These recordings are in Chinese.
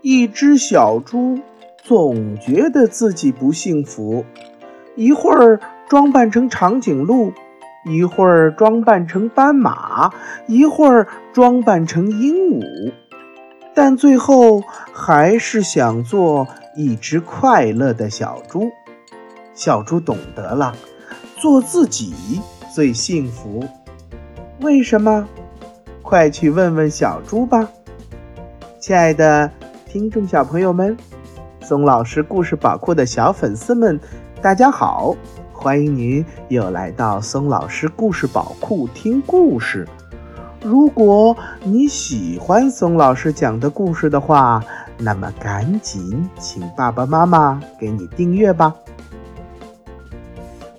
一只小猪总觉得自己不幸福，一会儿装扮成长颈鹿，一会儿装扮成斑马，一会儿装扮成鹦鹉，但最后还是想做一只快乐的小猪。小猪懂得了，做自己最幸福。为什么？快去问问小猪吧，亲爱的。听众小朋友们，松老师故事宝库的小粉丝们，大家好！欢迎您又来到松老师故事宝库听故事。如果你喜欢松老师讲的故事的话，那么赶紧请爸爸妈妈给你订阅吧。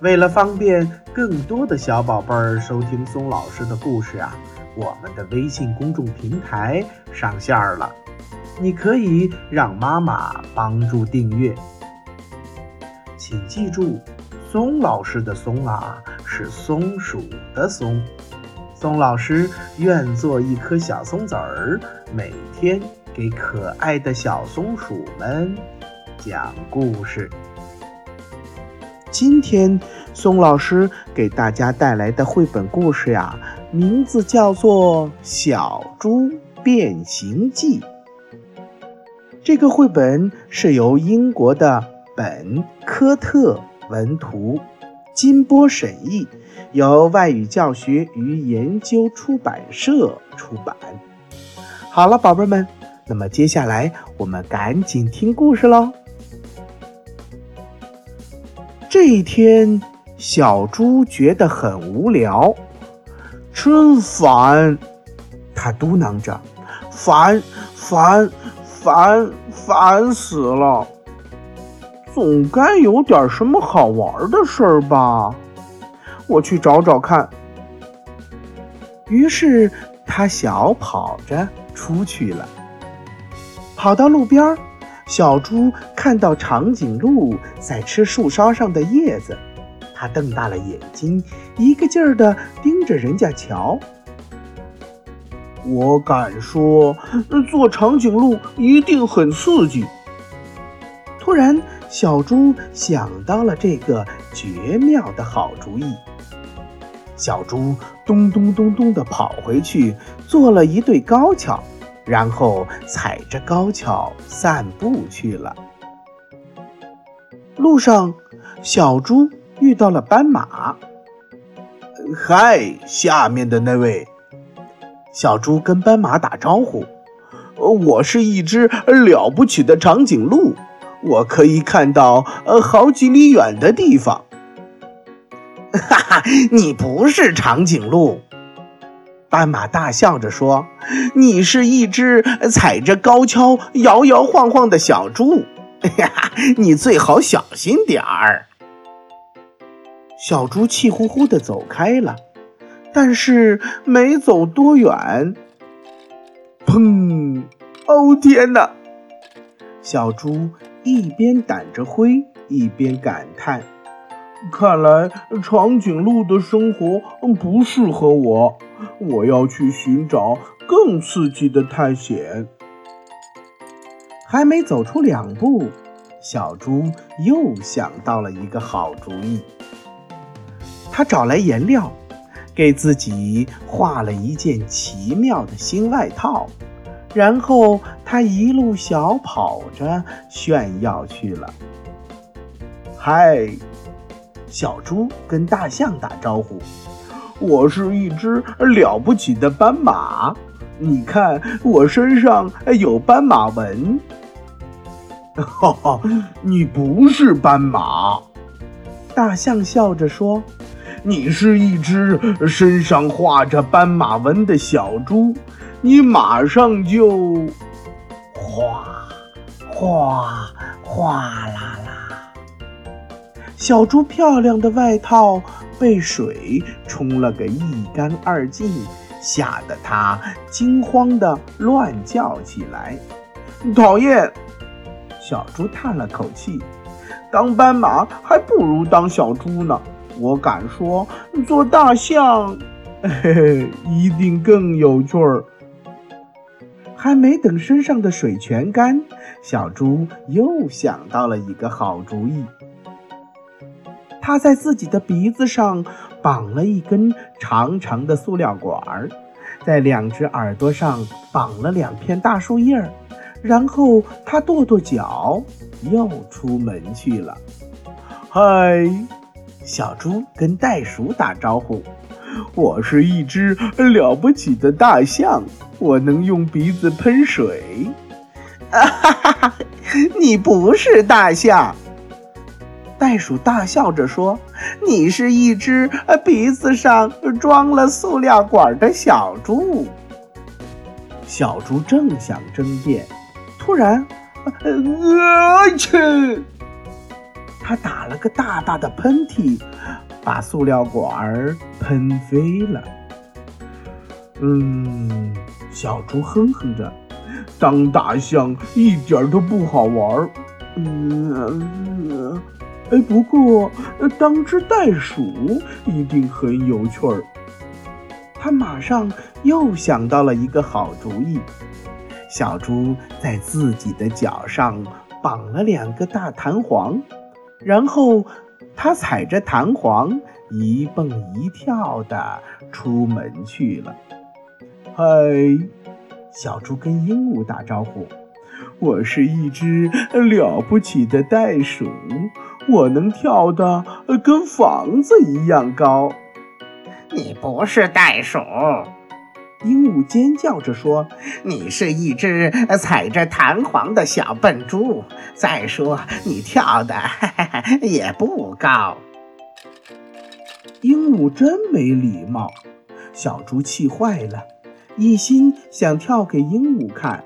为了方便更多的小宝贝儿收听松老师的故事啊，我们的微信公众平台上线了。你可以让妈妈帮助订阅，请记住，松老师的“松”啊是松鼠的“松”。松老师愿做一颗小松子儿，每天给可爱的小松鼠们讲故事。今天，松老师给大家带来的绘本故事呀，名字叫做《小猪变形记》。这个绘本是由英国的本科特文图，金波审译，由外语教学与研究出版社出版。好了，宝贝们，那么接下来我们赶紧听故事喽。这一天，小猪觉得很无聊，真烦，他嘟囔着：“烦，烦。”烦烦死了！总该有点什么好玩的事儿吧？我去找找看。于是他小跑着出去了。跑到路边儿，小猪看到长颈鹿在吃树梢上的叶子，它瞪大了眼睛，一个劲儿的盯着人家瞧。我敢说，做长颈鹿一定很刺激。突然，小猪想到了这个绝妙的好主意。小猪咚咚咚咚地跑回去，做了一对高跷，然后踩着高跷散步去了。路上，小猪遇到了斑马。嗨，下面的那位。小猪跟斑马打招呼：“我是一只了不起的长颈鹿，我可以看到呃好几里远的地方。”哈哈，你不是长颈鹿，斑马大笑着说：“你是一只踩着高跷摇摇晃晃的小猪，哈哈，你最好小心点儿。”小猪气呼呼地走开了。但是没走多远，砰！哦天哪！小猪一边掸着灰，一边感叹：“看来长颈鹿的生活不适合我，我要去寻找更刺激的探险。”还没走出两步，小猪又想到了一个好主意。他找来颜料。给自己画了一件奇妙的新外套，然后他一路小跑着炫耀去了。嗨，小猪跟大象打招呼：“我是一只了不起的斑马，你看我身上有斑马纹。”哈哈，你不是斑马，大象笑着说。你是一只身上画着斑马纹的小猪，你马上就哗哗哗啦啦！小猪漂亮的外套被水冲了个一干二净，吓得它惊慌的乱叫起来。讨厌！小猪叹了口气，当斑马还不如当小猪呢。我敢说，做大象，嘿嘿，一定更有趣儿。还没等身上的水全干，小猪又想到了一个好主意。他在自己的鼻子上绑了一根长长的塑料管儿，在两只耳朵上绑了两片大树叶儿，然后他跺跺脚，又出门去了。嗨，小猪跟袋鼠打招呼：“我是一只了不起的大象，我能用鼻子喷水。”啊哈哈哈！你不是大象。袋鼠大笑着说：“你是一只鼻子上装了塑料管的小猪。”小猪正想争辩，突然，呃去！他打了个大大的喷嚏，把塑料管儿喷飞了。嗯，小猪哼哼着：“当大象一点都不好玩。”嗯。哎，不过当只袋鼠一定很有趣儿。他马上又想到了一个好主意。小猪在自己的脚上绑了两个大弹簧，然后他踩着弹簧一蹦一跳的出门去了。嗨，小猪跟鹦鹉打招呼：“我是一只了不起的袋鼠。”我能跳得跟房子一样高。你不是袋鼠，鹦鹉尖叫着说：“你是一只踩着弹簧的小笨猪。再说，你跳的 也不高。”鹦鹉真没礼貌，小猪气坏了，一心想跳给鹦鹉看。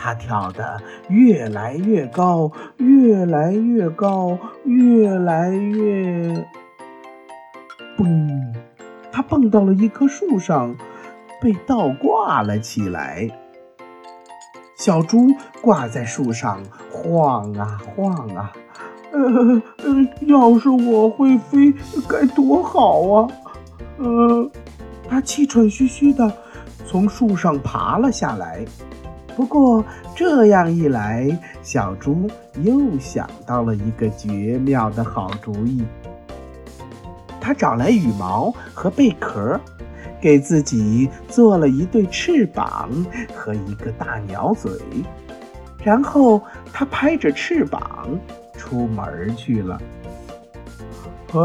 它跳得越来越高，越来越高，越来越……嘣！它蹦到了一棵树上，被倒挂了起来。小猪挂在树上晃啊晃啊，呃呃，要是我会飞，该多好啊！呃，它气喘吁吁地从树上爬了下来。不过这样一来，小猪又想到了一个绝妙的好主意。他找来羽毛和贝壳，给自己做了一对翅膀和一个大鸟嘴，然后他拍着翅膀出门去了。嗨，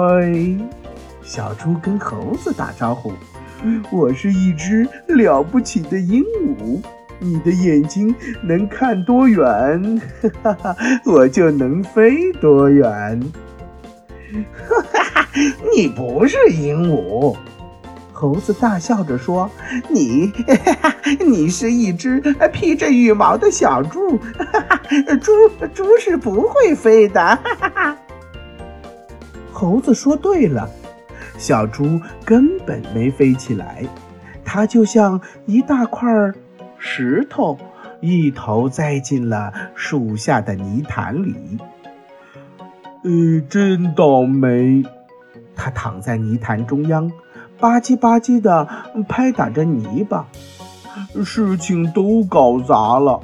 小猪跟猴子打招呼：“我是一只了不起的鹦鹉。”你的眼睛能看多远，哈哈，我就能飞多远。哈哈，你不是鹦鹉，猴子大笑着说：“你，哈哈，你是一只披着羽毛的小猪，哈哈，猪猪是不会飞的。”哈哈，猴子说对了，小猪根本没飞起来，它就像一大块儿。石头一头栽进了树下的泥潭里。呃，真倒霉！他躺在泥潭中央，吧唧吧唧地拍打着泥巴，事情都搞砸了。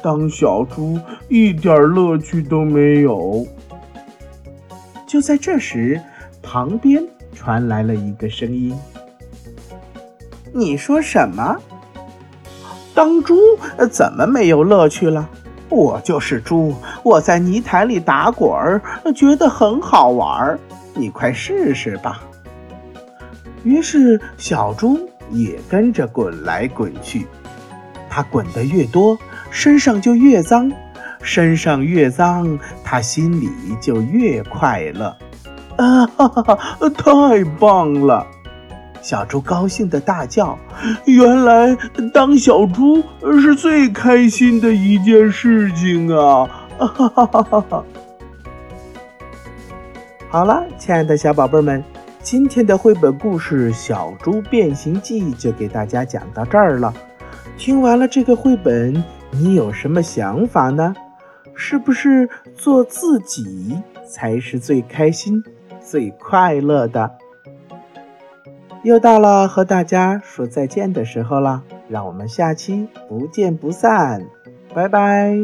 当小猪一点乐趣都没有。就在这时，旁边传来了一个声音：“你说什么？”当猪怎么没有乐趣了？我就是猪，我在泥潭里打滚儿，觉得很好玩儿。你快试试吧。于是小猪也跟着滚来滚去。它滚得越多，身上就越脏；身上越脏，它心里就越快乐。啊哈哈！太棒了！小猪高兴的大叫：“原来当小猪是最开心的一件事情啊！”哈哈哈哈哈！好了，亲爱的小宝贝们，今天的绘本故事《小猪变形记》就给大家讲到这儿了。听完了这个绘本，你有什么想法呢？是不是做自己才是最开心？最快乐的。又到了和大家说再见的时候了，让我们下期不见不散，拜拜。